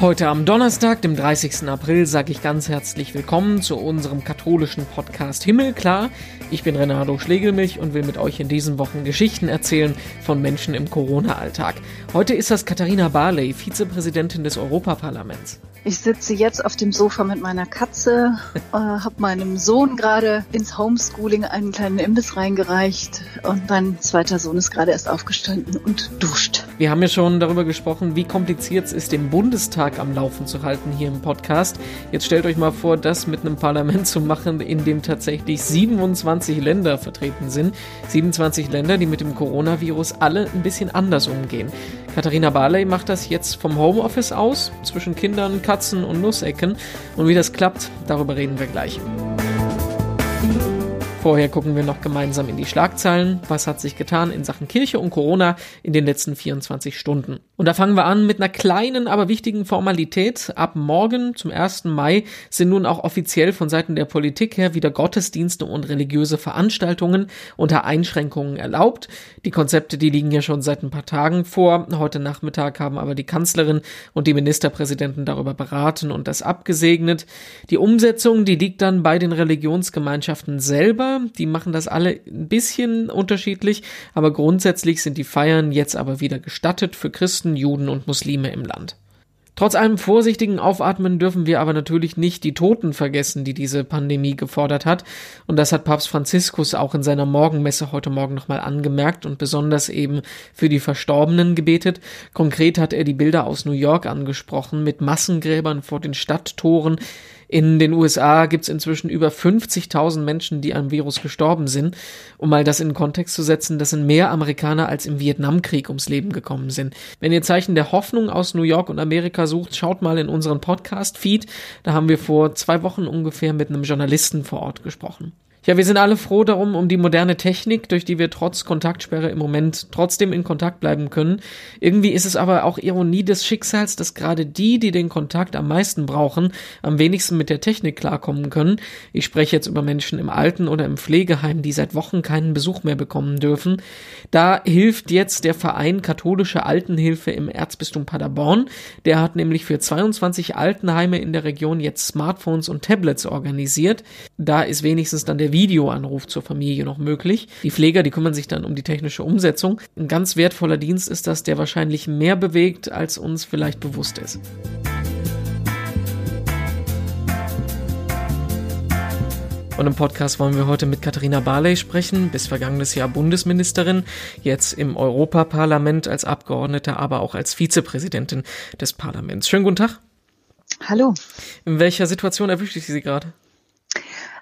Heute am Donnerstag, dem 30. April, sage ich ganz herzlich willkommen zu unserem katholischen Podcast Himmelklar. Ich bin Renato Schlegelmilch und will mit euch in diesen Wochen Geschichten erzählen von Menschen im Corona-Alltag. Heute ist das Katharina Barley, Vizepräsidentin des Europaparlaments. Ich sitze jetzt auf dem Sofa mit meiner Katze, äh, habe meinem Sohn gerade ins Homeschooling einen kleinen Imbiss reingereicht und mein zweiter Sohn ist gerade erst aufgestanden und duscht. Wir haben ja schon darüber gesprochen, wie kompliziert es ist, den Bundestag am Laufen zu halten hier im Podcast. Jetzt stellt euch mal vor, das mit einem Parlament zu machen, in dem tatsächlich 27 Länder vertreten sind. 27 Länder, die mit dem Coronavirus alle ein bisschen anders umgehen. Katharina Barley macht das jetzt vom Homeoffice aus, zwischen Kindern, Katzen und Nussecken. Und wie das klappt, darüber reden wir gleich. Vorher gucken wir noch gemeinsam in die Schlagzeilen. Was hat sich getan in Sachen Kirche und Corona in den letzten 24 Stunden? Und da fangen wir an mit einer kleinen, aber wichtigen Formalität. Ab morgen, zum 1. Mai, sind nun auch offiziell von Seiten der Politik her wieder Gottesdienste und religiöse Veranstaltungen unter Einschränkungen erlaubt. Die Konzepte, die liegen ja schon seit ein paar Tagen vor. Heute Nachmittag haben aber die Kanzlerin und die Ministerpräsidenten darüber beraten und das abgesegnet. Die Umsetzung, die liegt dann bei den Religionsgemeinschaften selber die machen das alle ein bisschen unterschiedlich, aber grundsätzlich sind die Feiern jetzt aber wieder gestattet für Christen, Juden und Muslime im Land. Trotz allem vorsichtigen Aufatmen dürfen wir aber natürlich nicht die Toten vergessen, die diese Pandemie gefordert hat. Und das hat Papst Franziskus auch in seiner Morgenmesse heute Morgen nochmal angemerkt und besonders eben für die Verstorbenen gebetet. Konkret hat er die Bilder aus New York angesprochen mit Massengräbern vor den Stadttoren, in den USA gibt es inzwischen über 50.000 Menschen, die am Virus gestorben sind. Um mal das in Kontext zu setzen, das sind mehr Amerikaner als im Vietnamkrieg ums Leben gekommen sind. Wenn ihr Zeichen der Hoffnung aus New York und Amerika sucht, schaut mal in unseren Podcast-Feed. Da haben wir vor zwei Wochen ungefähr mit einem Journalisten vor Ort gesprochen. Ja, wir sind alle froh darum, um die moderne Technik, durch die wir trotz Kontaktsperre im Moment trotzdem in Kontakt bleiben können. Irgendwie ist es aber auch Ironie des Schicksals, dass gerade die, die den Kontakt am meisten brauchen, am wenigsten mit der Technik klarkommen können. Ich spreche jetzt über Menschen im Alten- oder im Pflegeheim, die seit Wochen keinen Besuch mehr bekommen dürfen. Da hilft jetzt der Verein Katholische Altenhilfe im Erzbistum Paderborn. Der hat nämlich für 22 Altenheime in der Region jetzt Smartphones und Tablets organisiert. Da ist wenigstens dann der Videoanruf zur Familie noch möglich. Die Pfleger, die kümmern sich dann um die technische Umsetzung. Ein ganz wertvoller Dienst ist das, der wahrscheinlich mehr bewegt, als uns vielleicht bewusst ist. Und im Podcast wollen wir heute mit Katharina Barley sprechen, bis vergangenes Jahr Bundesministerin, jetzt im Europaparlament als Abgeordnete, aber auch als Vizepräsidentin des Parlaments. Schönen guten Tag. Hallo. In welcher Situation erwische ich Sie gerade?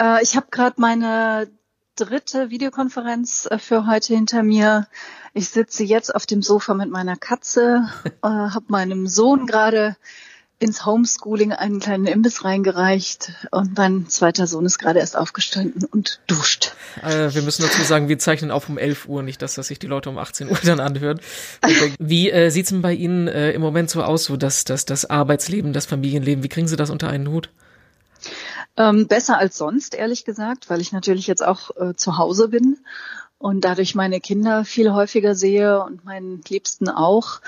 Äh, ich habe gerade meine dritte Videokonferenz äh, für heute hinter mir. Ich sitze jetzt auf dem Sofa mit meiner Katze, äh, habe meinem Sohn gerade ins Homeschooling einen kleinen Imbiss reingereicht und mein zweiter Sohn ist gerade erst aufgestanden und duscht. Äh, wir müssen dazu sagen, wir zeichnen auf um 11 Uhr, nicht dass das sich die Leute um 18 Uhr dann anhören. Wie äh, sieht's denn bei Ihnen äh, im Moment so aus, so dass das, das Arbeitsleben, das Familienleben, wie kriegen Sie das unter einen Hut? Ähm, besser als sonst, ehrlich gesagt, weil ich natürlich jetzt auch äh, zu Hause bin und dadurch meine Kinder viel häufiger sehe und meinen Liebsten auch.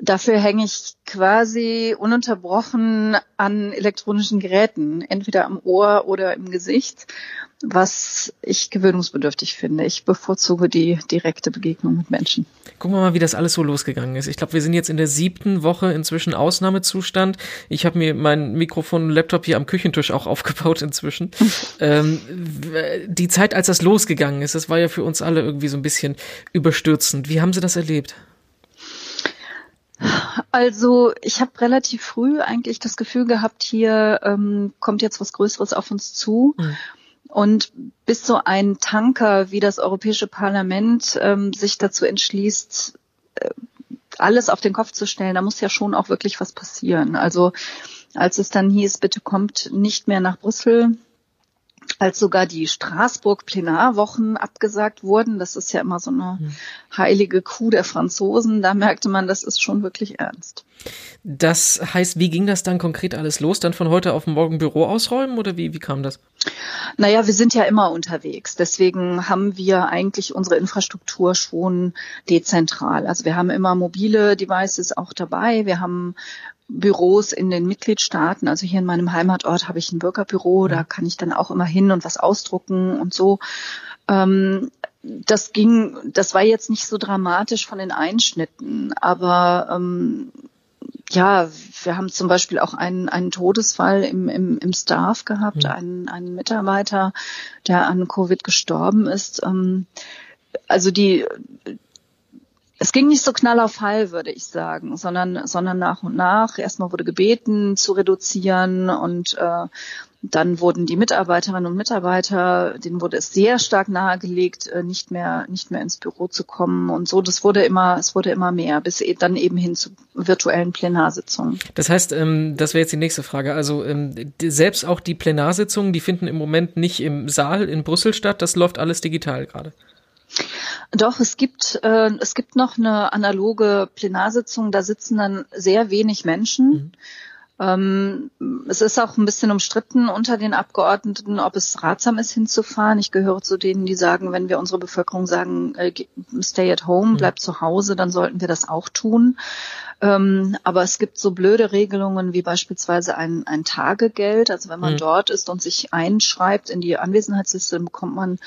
Dafür hänge ich quasi ununterbrochen an elektronischen Geräten, entweder am Ohr oder im Gesicht, was ich gewöhnungsbedürftig finde. Ich bevorzuge die direkte Begegnung mit Menschen. Gucken wir mal, wie das alles so losgegangen ist. Ich glaube, wir sind jetzt in der siebten Woche inzwischen Ausnahmezustand. Ich habe mir mein Mikrofon und Laptop hier am Küchentisch auch aufgebaut inzwischen. ähm, die Zeit, als das losgegangen ist, das war ja für uns alle irgendwie so ein bisschen überstürzend. Wie haben Sie das erlebt? Also ich habe relativ früh eigentlich das Gefühl gehabt, hier ähm, kommt jetzt was Größeres auf uns zu. Mhm. Und bis so ein Tanker wie das Europäische Parlament ähm, sich dazu entschließt, äh, alles auf den Kopf zu stellen, da muss ja schon auch wirklich was passieren. Also als es dann hieß, bitte kommt nicht mehr nach Brüssel, als sogar die Straßburg-Plenarwochen abgesagt wurden, das ist ja immer so eine hm. heilige Kuh der Franzosen, da merkte man, das ist schon wirklich ernst. Das heißt, wie ging das dann konkret alles los? Dann von heute auf morgen Büro ausräumen oder wie, wie kam das? Naja, wir sind ja immer unterwegs. Deswegen haben wir eigentlich unsere Infrastruktur schon dezentral. Also wir haben immer mobile Devices auch dabei. Wir haben Büros in den Mitgliedstaaten. Also hier in meinem Heimatort habe ich ein Bürgerbüro, da kann ich dann auch immer hin und was ausdrucken und so. Ähm, das ging, das war jetzt nicht so dramatisch von den Einschnitten, aber ähm, ja, wir haben zum Beispiel auch einen, einen Todesfall im, im, im Staff gehabt, mhm. einen, einen Mitarbeiter, der an Covid gestorben ist. Ähm, also die, es ging nicht so knall auf Fall, würde ich sagen, sondern, sondern nach und nach. Erstmal wurde gebeten zu reduzieren und äh, dann wurden die Mitarbeiterinnen und Mitarbeiter, denen wurde es sehr stark nahegelegt, äh, nicht mehr, nicht mehr ins Büro zu kommen und so. Das wurde immer, es wurde immer mehr, bis e, dann eben hin zu virtuellen Plenarsitzungen. Das heißt, ähm, das wäre jetzt die nächste Frage. Also ähm, selbst auch die Plenarsitzungen, die finden im Moment nicht im Saal in Brüssel statt. Das läuft alles digital gerade. Doch, es gibt, äh, es gibt noch eine analoge Plenarsitzung, da sitzen dann sehr wenig Menschen. Mhm. Ähm, es ist auch ein bisschen umstritten unter den Abgeordneten, ob es ratsam ist, hinzufahren. Ich gehöre zu denen, die sagen, wenn wir unsere Bevölkerung sagen, äh, stay at home, mhm. bleib zu Hause, dann sollten wir das auch tun. Ähm, aber es gibt so blöde Regelungen wie beispielsweise ein, ein Tagegeld. Also wenn man mhm. dort ist und sich einschreibt in die Anwesenheitsliste, dann bekommt man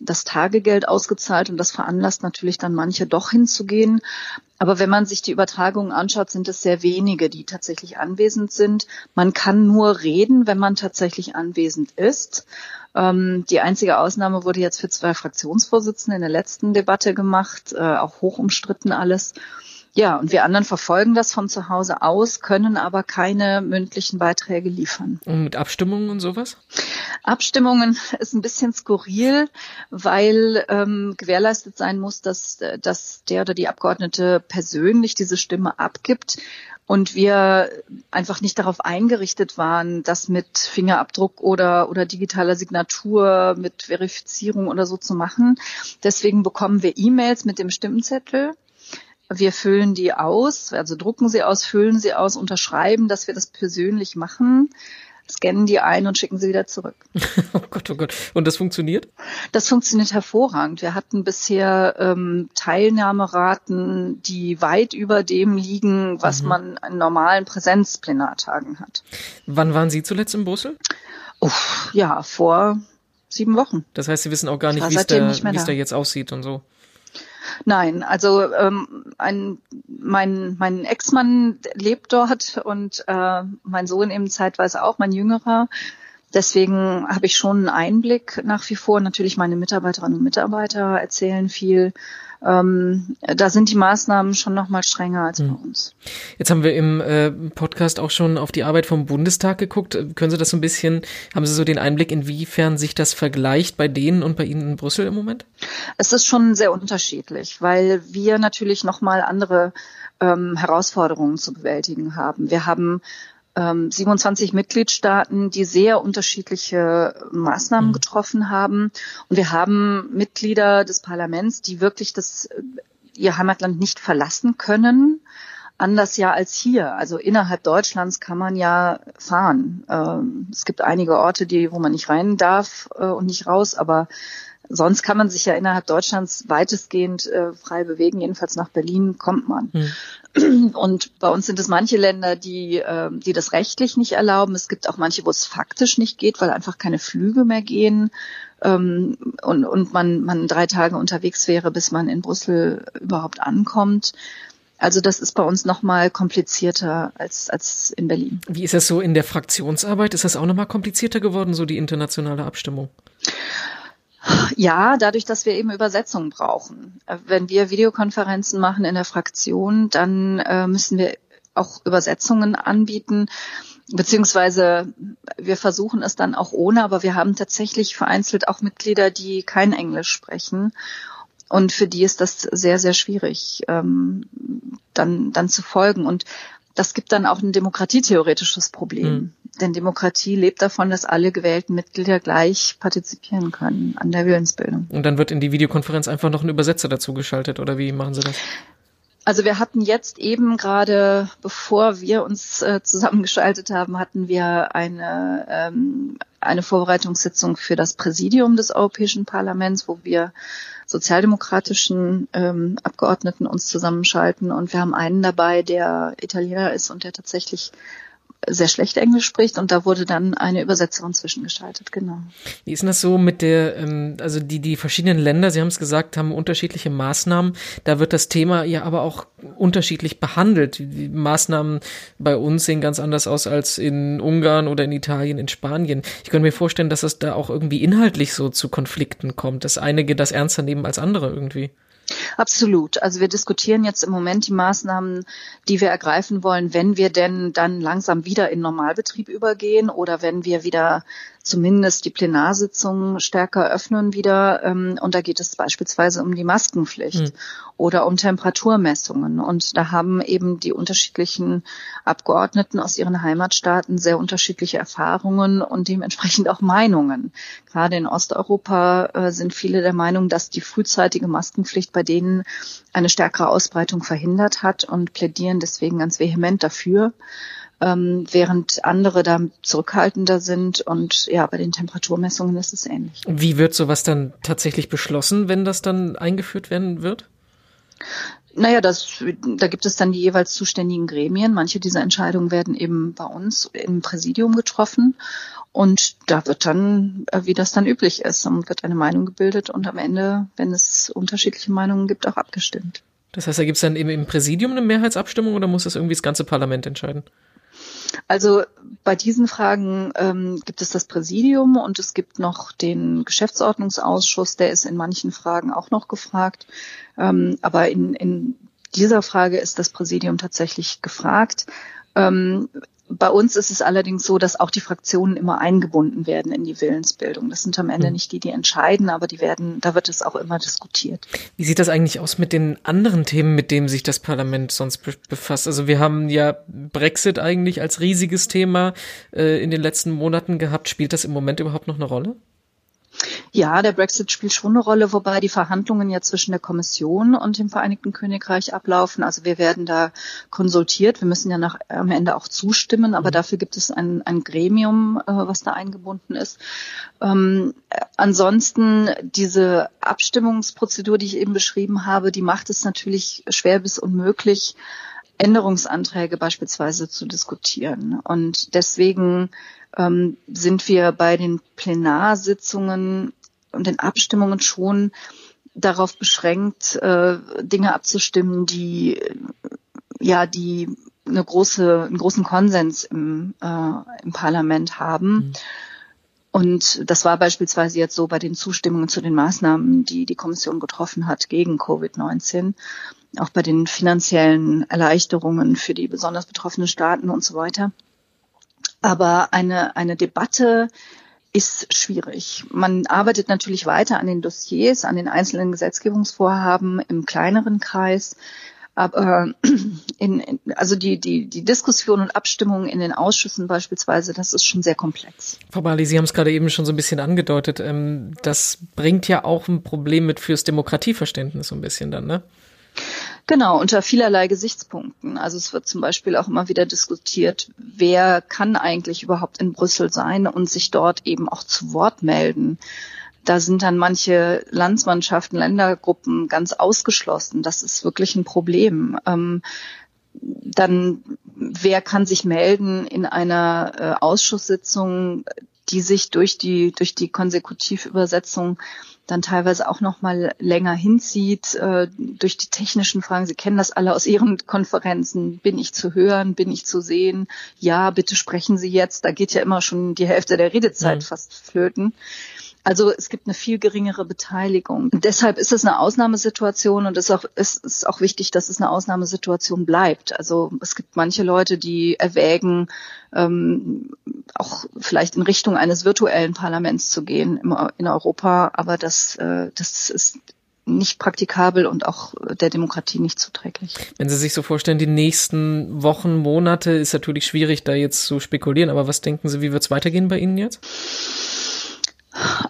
das Tagegeld ausgezahlt und das veranlasst natürlich dann manche doch hinzugehen. Aber wenn man sich die Übertragungen anschaut, sind es sehr wenige, die tatsächlich anwesend sind. Man kann nur reden, wenn man tatsächlich anwesend ist. Ähm, die einzige Ausnahme wurde jetzt für zwei Fraktionsvorsitzende in der letzten Debatte gemacht, äh, auch hoch umstritten alles. Ja, und wir anderen verfolgen das von zu Hause aus, können aber keine mündlichen Beiträge liefern. Und mit Abstimmungen und sowas? Abstimmungen ist ein bisschen skurril, weil ähm, gewährleistet sein muss, dass, dass der oder die Abgeordnete persönlich diese Stimme abgibt und wir einfach nicht darauf eingerichtet waren, das mit Fingerabdruck oder, oder digitaler Signatur, mit Verifizierung oder so zu machen. Deswegen bekommen wir E-Mails mit dem Stimmzettel wir füllen die aus, also drucken sie aus, füllen sie aus, unterschreiben, dass wir das persönlich machen, scannen die ein und schicken sie wieder zurück. oh Gott, oh Gott. Und das funktioniert? Das funktioniert hervorragend. Wir hatten bisher ähm, Teilnahmeraten, die weit über dem liegen, was mhm. man an normalen Präsenzplenartagen hat. Wann waren Sie zuletzt in Brüssel? Uff, ja, vor sieben Wochen. Das heißt, Sie wissen auch gar nicht, wie es da, da jetzt aussieht und so. Nein, also ähm, ein, mein, mein Ex-Mann lebt dort und äh, mein Sohn eben zeitweise auch, mein Jüngerer. Deswegen habe ich schon einen Einblick nach wie vor. Natürlich meine Mitarbeiterinnen und Mitarbeiter erzählen viel ähm, da sind die Maßnahmen schon noch mal strenger als hm. bei uns. Jetzt haben wir im äh, Podcast auch schon auf die Arbeit vom Bundestag geguckt. Können Sie das so ein bisschen, haben Sie so den Einblick, inwiefern sich das vergleicht bei denen und bei Ihnen in Brüssel im Moment? Es ist schon sehr unterschiedlich, weil wir natürlich noch mal andere ähm, Herausforderungen zu bewältigen haben. Wir haben 27 ähm, Mitgliedstaaten, die sehr unterschiedliche Maßnahmen mhm. getroffen haben. Und wir haben Mitglieder des Parlaments, die wirklich das, äh, ihr Heimatland nicht verlassen können. Anders ja als hier. Also innerhalb Deutschlands kann man ja fahren. Ähm, es gibt einige Orte, die, wo man nicht rein darf äh, und nicht raus, aber sonst kann man sich ja innerhalb Deutschlands weitestgehend äh, frei bewegen. Jedenfalls nach Berlin kommt man. Mhm. Und bei uns sind es manche Länder, die, äh, die das rechtlich nicht erlauben. Es gibt auch manche, wo es faktisch nicht geht, weil einfach keine Flüge mehr gehen. Ähm, und, und man, man drei Tage unterwegs wäre, bis man in Brüssel überhaupt ankommt. Also das ist bei uns noch mal komplizierter als, als in Berlin. Wie ist das so in der Fraktionsarbeit? Ist das auch noch mal komplizierter geworden, so die internationale Abstimmung? Ja, dadurch, dass wir eben Übersetzungen brauchen. Äh, wenn wir Videokonferenzen machen in der Fraktion, dann äh, müssen wir auch Übersetzungen anbieten, beziehungsweise wir versuchen es dann auch ohne, aber wir haben tatsächlich vereinzelt auch Mitglieder, die kein Englisch sprechen. Und für die ist das sehr, sehr schwierig, ähm, dann, dann zu folgen. Und das gibt dann auch ein demokratietheoretisches Problem. Mhm. Denn Demokratie lebt davon, dass alle gewählten Mitglieder gleich partizipieren können an der Willensbildung. Und dann wird in die Videokonferenz einfach noch ein Übersetzer dazu geschaltet, oder wie machen Sie das? Also wir hatten jetzt eben gerade, bevor wir uns äh, zusammengeschaltet haben, hatten wir eine, ähm, eine Vorbereitungssitzung für das Präsidium des Europäischen Parlaments, wo wir sozialdemokratischen ähm, Abgeordneten uns zusammenschalten. Und wir haben einen dabei, der Italiener ist und der tatsächlich sehr schlecht Englisch spricht und da wurde dann eine Übersetzerin zwischengeschaltet, genau. Wie ist denn das so mit der, ähm, also die, die verschiedenen Länder, Sie haben es gesagt, haben unterschiedliche Maßnahmen. Da wird das Thema ja aber auch unterschiedlich behandelt. Die Maßnahmen bei uns sehen ganz anders aus als in Ungarn oder in Italien, in Spanien. Ich könnte mir vorstellen, dass es da auch irgendwie inhaltlich so zu Konflikten kommt, dass einige das ernster nehmen als andere irgendwie. Absolut. Also wir diskutieren jetzt im Moment die Maßnahmen, die wir ergreifen wollen, wenn wir denn dann langsam wieder in Normalbetrieb übergehen oder wenn wir wieder zumindest die Plenarsitzungen stärker öffnen wieder. Ähm, und da geht es beispielsweise um die Maskenpflicht mhm. oder um Temperaturmessungen. Und da haben eben die unterschiedlichen Abgeordneten aus ihren Heimatstaaten sehr unterschiedliche Erfahrungen und dementsprechend auch Meinungen. Gerade in Osteuropa äh, sind viele der Meinung, dass die frühzeitige Maskenpflicht bei denen eine stärkere Ausbreitung verhindert hat und plädieren deswegen ganz vehement dafür ähm, während andere da zurückhaltender sind. Und ja, bei den Temperaturmessungen ist es ähnlich. Wie wird sowas dann tatsächlich beschlossen, wenn das dann eingeführt werden wird? Naja, das, da gibt es dann die jeweils zuständigen Gremien. Manche dieser Entscheidungen werden eben bei uns im Präsidium getroffen. Und da wird dann, äh, wie das dann üblich ist, wird eine Meinung gebildet und am Ende, wenn es unterschiedliche Meinungen gibt, auch abgestimmt. Das heißt, da gibt es dann eben im Präsidium eine Mehrheitsabstimmung oder muss das irgendwie das ganze Parlament entscheiden? Also bei diesen Fragen ähm, gibt es das Präsidium und es gibt noch den Geschäftsordnungsausschuss, der ist in manchen Fragen auch noch gefragt. Ähm, aber in, in dieser Frage ist das Präsidium tatsächlich gefragt. Ähm, bei uns ist es allerdings so, dass auch die Fraktionen immer eingebunden werden in die Willensbildung. Das sind am Ende mhm. nicht die, die entscheiden, aber die werden, da wird es auch immer diskutiert. Wie sieht das eigentlich aus mit den anderen Themen, mit denen sich das Parlament sonst befasst? Also wir haben ja Brexit eigentlich als riesiges Thema äh, in den letzten Monaten gehabt. Spielt das im Moment überhaupt noch eine Rolle? Ja, der Brexit spielt schon eine Rolle, wobei die Verhandlungen ja zwischen der Kommission und dem Vereinigten Königreich ablaufen. Also wir werden da konsultiert. Wir müssen ja nach, am Ende auch zustimmen, aber mhm. dafür gibt es ein, ein Gremium, äh, was da eingebunden ist. Ähm, ansonsten diese Abstimmungsprozedur, die ich eben beschrieben habe, die macht es natürlich schwer bis unmöglich, Änderungsanträge beispielsweise zu diskutieren. Und deswegen ähm, sind wir bei den Plenarsitzungen und den Abstimmungen schon darauf beschränkt, äh, Dinge abzustimmen, die ja die eine große, einen großen Konsens im, äh, im Parlament haben. Mhm. Und das war beispielsweise jetzt so bei den Zustimmungen zu den Maßnahmen, die die Kommission getroffen hat gegen Covid-19, auch bei den finanziellen Erleichterungen für die besonders betroffenen Staaten und so weiter. Aber eine, eine Debatte ist schwierig. Man arbeitet natürlich weiter an den Dossiers, an den einzelnen Gesetzgebungsvorhaben im kleineren Kreis. Aber in, in, also die, die, die Diskussion und Abstimmung in den Ausschüssen beispielsweise, das ist schon sehr komplex. Frau Bali, Sie haben es gerade eben schon so ein bisschen angedeutet. Ähm, das bringt ja auch ein Problem mit fürs Demokratieverständnis so ein bisschen dann, ne? Genau, unter vielerlei Gesichtspunkten. Also es wird zum Beispiel auch immer wieder diskutiert, wer kann eigentlich überhaupt in Brüssel sein und sich dort eben auch zu Wort melden. Da sind dann manche Landsmannschaften, Ländergruppen ganz ausgeschlossen. Das ist wirklich ein Problem. Ähm, dann, wer kann sich melden in einer äh, Ausschusssitzung, die sich durch die, durch die Konsekutivübersetzung dann teilweise auch noch mal länger hinzieht äh, durch die technischen Fragen. Sie kennen das alle aus Ihren Konferenzen. Bin ich zu hören? Bin ich zu sehen? Ja, bitte sprechen Sie jetzt. Da geht ja immer schon die Hälfte der Redezeit mhm. fast flöten. Also es gibt eine viel geringere Beteiligung. Und deshalb ist es eine Ausnahmesituation und es ist, auch, es ist auch wichtig, dass es eine Ausnahmesituation bleibt. Also es gibt manche Leute, die erwägen, ähm, auch vielleicht in Richtung eines virtuellen Parlaments zu gehen im, in Europa, aber das, äh, das ist nicht praktikabel und auch der Demokratie nicht zuträglich. Wenn Sie sich so vorstellen, die nächsten Wochen, Monate ist natürlich schwierig, da jetzt zu spekulieren, aber was denken Sie, wie wird es weitergehen bei Ihnen jetzt?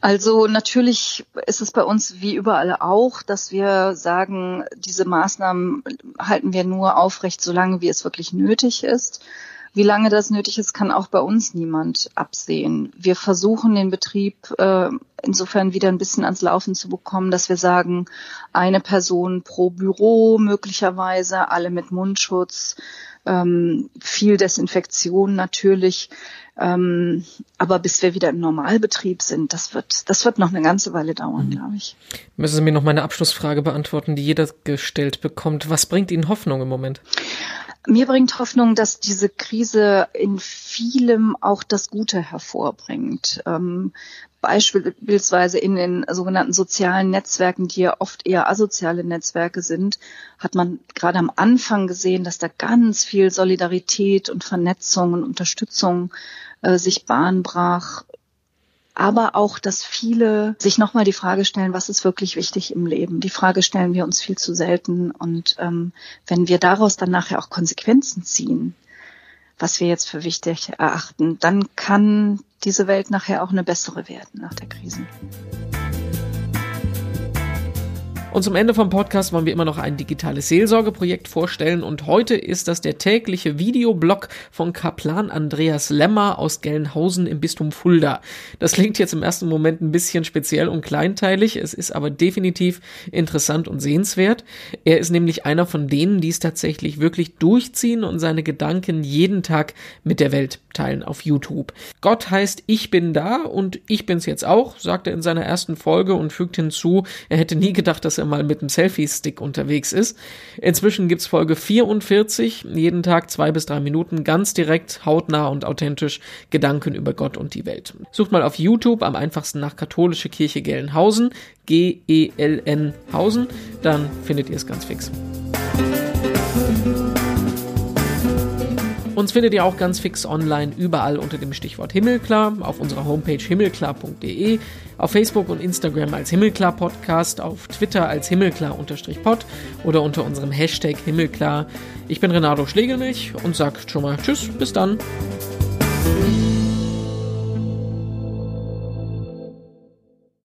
Also natürlich ist es bei uns wie überall auch, dass wir sagen, diese Maßnahmen halten wir nur aufrecht, solange wie es wirklich nötig ist. Wie lange das nötig ist, kann auch bei uns niemand absehen. Wir versuchen den Betrieb äh, insofern wieder ein bisschen ans Laufen zu bekommen, dass wir sagen, eine Person pro Büro möglicherweise, alle mit Mundschutz, ähm, viel Desinfektion natürlich. Ähm, aber bis wir wieder im Normalbetrieb sind, das wird, das wird noch eine ganze Weile dauern, mhm. glaube ich. Müssen Sie mir noch meine Abschlussfrage beantworten, die jeder gestellt bekommt. Was bringt Ihnen Hoffnung im Moment? Mir bringt Hoffnung, dass diese Krise in vielem auch das Gute hervorbringt. Ähm, beispielsweise in den sogenannten sozialen Netzwerken, die ja oft eher asoziale Netzwerke sind, hat man gerade am Anfang gesehen, dass da ganz viel Solidarität und Vernetzung und Unterstützung äh, sich Bahn brach. Aber auch, dass viele sich nochmal die Frage stellen, was ist wirklich wichtig im Leben? Die Frage stellen wir uns viel zu selten. Und ähm, wenn wir daraus dann nachher auch Konsequenzen ziehen, was wir jetzt für wichtig erachten, dann kann diese Welt nachher auch eine bessere werden nach der Krise. Und zum Ende vom Podcast wollen wir immer noch ein digitales Seelsorgeprojekt vorstellen und heute ist das der tägliche Videoblog von Kaplan Andreas Lemmer aus Gelnhausen im Bistum Fulda. Das klingt jetzt im ersten Moment ein bisschen speziell und kleinteilig, es ist aber definitiv interessant und sehenswert. Er ist nämlich einer von denen, die es tatsächlich wirklich durchziehen und seine Gedanken jeden Tag mit der Welt teilen auf YouTube. Gott heißt Ich bin da und ich bin's jetzt auch, sagt er in seiner ersten Folge und fügt hinzu, er hätte nie gedacht, dass er mal mit einem Selfie-Stick unterwegs ist. Inzwischen gibt's Folge 44, jeden Tag zwei bis drei Minuten, ganz direkt, hautnah und authentisch Gedanken über Gott und die Welt. Sucht mal auf YouTube am einfachsten nach Katholische Kirche Gelnhausen, G-E-L-N Hausen, dann findet ihr es ganz fix. Uns findet ihr auch ganz fix online überall unter dem Stichwort Himmelklar, auf unserer Homepage himmelklar.de, auf Facebook und Instagram als Himmelklar Podcast, auf Twitter als Himmelklar-Pod oder unter unserem Hashtag Himmelklar. Ich bin Renato Schlegelmilch und sag schon mal Tschüss, bis dann.